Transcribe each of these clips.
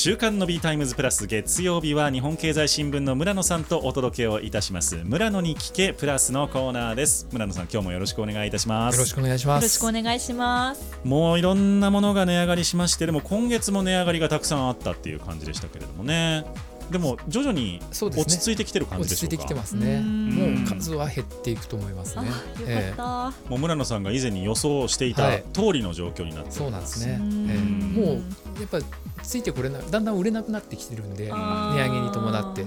週刊の B タイムズプラス月曜日は日本経済新聞の村野さんとお届けをいたします。村野に聞けプラスのコーナーです。村野さん今日もよろしくお願いいたしますよろしくお願いします。よろしくお願いします。もういろんなものが値上がりしましてでも今月も値上がりがたくさんあったっていう感じでしたけれどもねでも徐々に落ち着いてきてる感じでしょうか、落ち着いてきてますね。もう数は減っていくと思いますね。よかった、もう村野さんが以前に予想していた通りの状況になって、はい、そうなんですね、えー、もうやっぱついてこれなだんだん売れなくなってきてるんで値上げに伴って。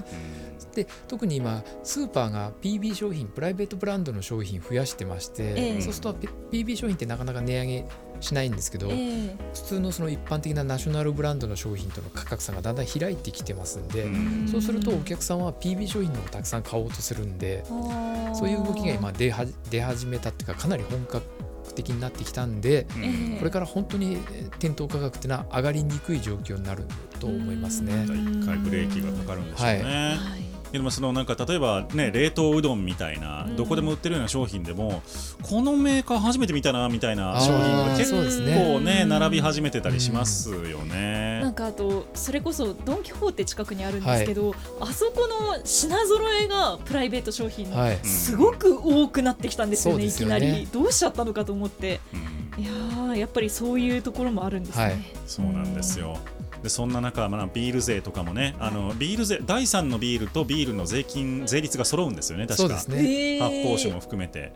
で特に今スーパーが PB 商品プライベートブランドの商品増やしてまして、えー、そうすると PB 商品ってなかなか値上げしないんですけど、えー、普通のその一般的なナショナルブランドの商品との価格差がだんだん開いてきてますんでそうするとお客さんは PB 商品のをたくさん買おうとするんでそういう動きが今出始めたっていうかかなり本格的になってきたんで、これから本当に店頭価格っていうのは上がりにくい状況になると思いますね。一回ブレーキがかかるんでしょうね。はいでもそのなんか例えばね冷凍うどんみたいな、どこでも売ってるような商品でもこのメーカー初めて見たなみたいな商品が結構ね並び始めてたりしますよね。なんかあとそれこそドン・キホーテ近くにあるんですけど、あそこの品揃えがプライベート商品すごく多くなってきたんですよね、いきなり。どうしちゃったのかと思って。いややっぱりそういうところもあるんですね。そうなんですよ。でそんな中、まあ、ビール税とかもねあのビール税第3のビールとビールの税金税率が揃うんですよね確か、ね、発泡酒も含めて。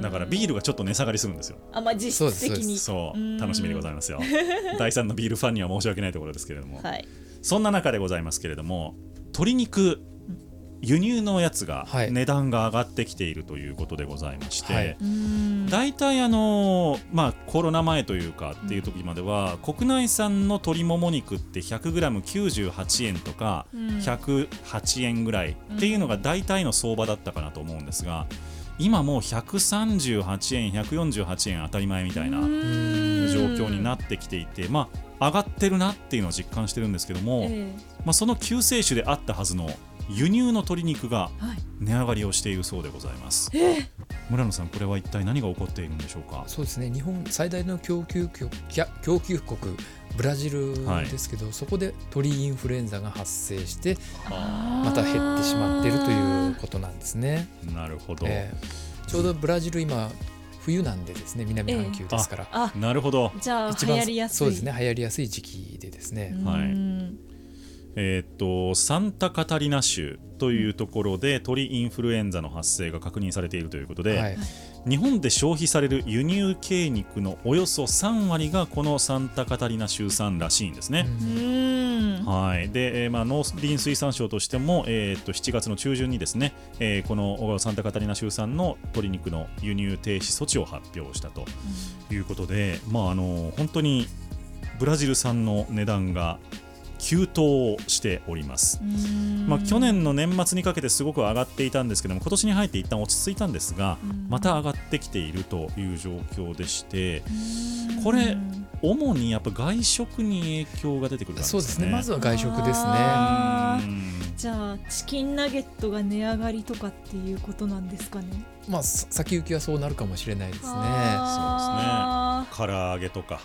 だからビールがちょっと値下がりするんですよ。あまあ実質的に。そう楽しみでございますよ。第3のビールファンには申し訳ないところですけれども、はい、そんな中でございますけれども鶏肉輸入のやつが値段が上がってきているということでございまして、はい、大体あの、まあ、コロナ前というかっていう時までは、国内産の鶏もも肉って 100g98 円とか108円ぐらいっていうのが大体の相場だったかなと思うんですが。今もう138円148円当たり前みたいな状況になってきていてまあ上がってるなっていうのを実感してるんですけども、まあ、その救世主であったはずの輸入の鶏肉が値上がりをしているそうでございます、はい、村野さんこれは一体何が起こっているんでしょうか？そうですね。日本最大の供給供給国ブラジルですけど、はい、そこで鳥インフルエンザが発生してまた減ってしまっているということなんですね。なるほど、えー、ちょうどブラジル今冬なんでですね南半球ですから、えー、なるほど。じゃあ流行りやすい。そうですね流行りやすい時期でですね。はいえーと、サンタカタリナ州というところで鳥インフルエンザの発生が確認されているということで、はい、日本で消費される輸入鶏肉のおよそ3割がこのサンタカタリナ州産らしいんですね。はい。でえーまあ、農林水産省としても、えー、と7月の中旬にですね、えー、このサンタカタリナ州産の鶏肉の輸入停止措置を発表したということで、まあ、あの本当にブラジル産の値段が急騰しております、まあ、去年の年末にかけてすごく上がっていたんですけども今年に入って一旦落ち着いたんですがまた上がってきているという状況でしてこれ主にやっぱ外食に影響が出てくる、ね、そうですね。まずは外食ですね。じゃあチキンナゲットが値上がりとかっていうことなんですかね。まあ先行きはそうなるかもしれないですね。そうですね。唐揚げとか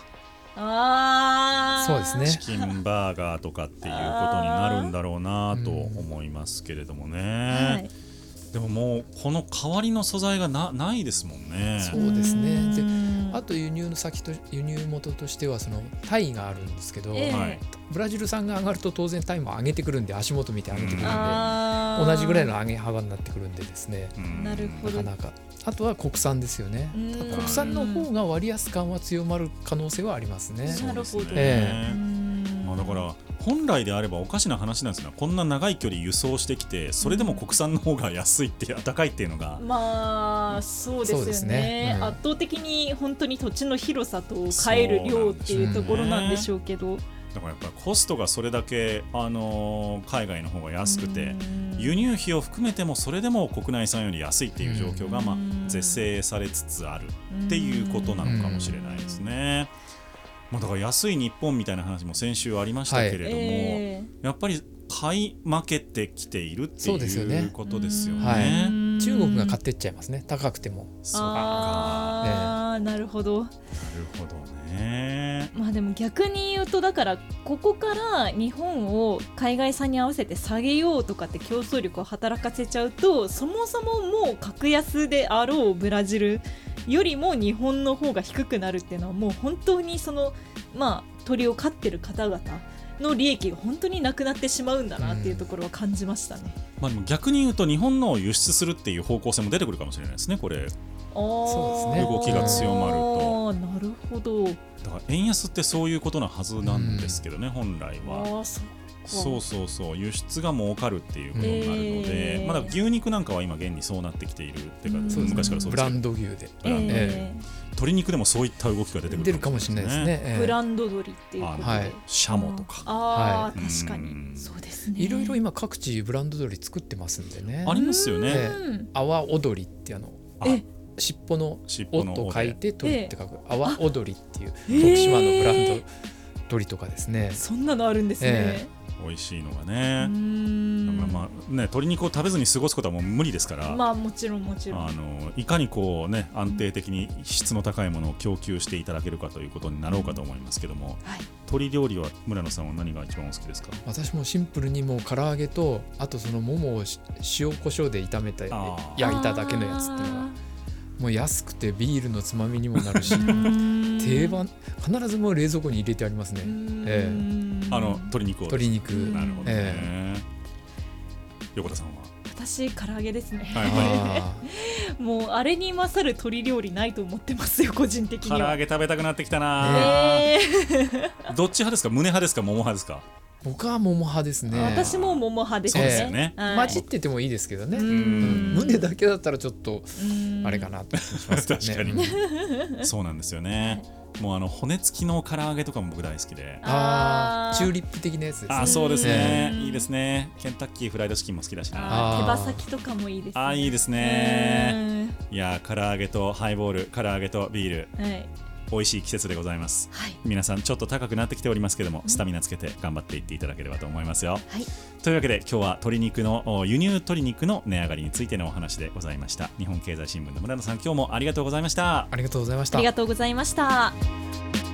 あそうですね。チキンバーガーとかっていうことになるんだろうなと思いますけれどもね、はい、でももうこの代わりの素材がなないですもんね。そうですね。であと輸入の先と輸入元としてはそのタイがあるんですけど、えー、ブラジル産が上がると当然タイも上げてくるんで足元見て上げてくるんで、同じぐらいの上げ幅になってくるんでですね。なるほど。なかなか。あとは国産ですよね。国産の方が割安感は強まる可能性はありますね。なるほど、えー、まあ、だから本来であればおかしな話なんですがこんな長い距離輸送してきてそれでも国産の方が安いって高いっていうのが、まあそうですよね、ね。うん、圧倒的に本当に土地の広さと買える量っていうところなんでしょうけど。だからやっぱりコストがそれだけ、あのー、海外の方が安くて輸入費を含めてもそれでも国内産より安いっていう状況が、まあ、是正されつつあるっていうことなのかもしれないですね。まあ、だから安い日本みたいな話も先週ありましたけれども、はいえー、やっぱり買い負けてきているっていうことですよね。はい、中国が買ってっちゃいますね高くても。そうか、ね、なるほど。なるほどね。まあでも逆に言うとだからここから日本を海外産に合わせて下げようとかって競争力を働かせちゃうとそもそももう格安であろうブラジルよりも日本の方が低くなるっていうのはもう本当にそのまあ鳥を飼ってる方々の利益が本当になくなってしまうんだなっていうところは感じましたね。まあ、でも逆に言うと日本のを輸出するっていう方向性も出てくるかもしれないですねこれ。そうですね動きが強まると。なるほど。だから円安ってそういうことなはずなんですけどね、本来は。あそそうそうそう。輸出が儲かるっていうことになるので、えー、まだ牛肉なんかは今現にそうなってきているっていうか、昔からそうですブランド牛で。えー、鶏肉でもそういった動きが出てくる、ね、るかもしれないですね、えー、ブランド鶏っていうことで、はい、シャモとか。あ、あ確かに。そうですね。いろいろ今各地ブランド鶏作ってますんでね。ありますよね。阿波踊りってあの尻尾の「尾」と書いて「鳥」って書く。阿波踊りっていう徳島のブランド鳥とかですね。そんなのあるんですね、美味しいのがね。だからまあね鶏肉を食べずに過ごすことはもう無理ですから。まあもちろんもちろん。あのいかにこうね安定的に質の高いものを供給していただけるかということになろうかと思いますけども、はい、鶏料理は村野さんは何が一番お好きですか？私もシンプルにもう唐揚げとあとそのももを塩コショウで炒めた焼いただけのやつっていうのは。もう安くてビールのつまみにもなるし 定番必ずもう冷蔵庫に入れてありますね。ええ、あの鶏肉を鶏肉。なるほどね、え横田さんは？私唐揚げですね、はい、もうあれに勝る鶏料理ないと思ってますよ個人的に唐揚げ食べたくなってきたな、えー、どっち派ですか？胸派ですか？桃派ですか？僕は桃派ですね。私も桃派ですね、えー、ね、混じっててもいいですけどね、うん、胸だけだったらちょっとあれかなとしますね。確かに。そうなんですよね、もうあの骨付きの唐揚げとかも僕大好きで。ああチューリップ的なやつですね。あそうですね、いいですね。ケンタッキーフライドチキンも好きだしな。手羽先とかもいいですね。あいいですね。いや唐揚げとハイボール唐揚げとビール、はい美味しい季節でございます、はい、皆さんちょっと高くなってきておりますけども、スタミナつけて頑張っていっていただければと思いますよ、はい、というわけで今日は鶏肉の輸入鶏肉の値上がりについてのお話でございました。日本経済新聞の村野さん今日もありがとうございました。ありがとうございました。ありがとうございました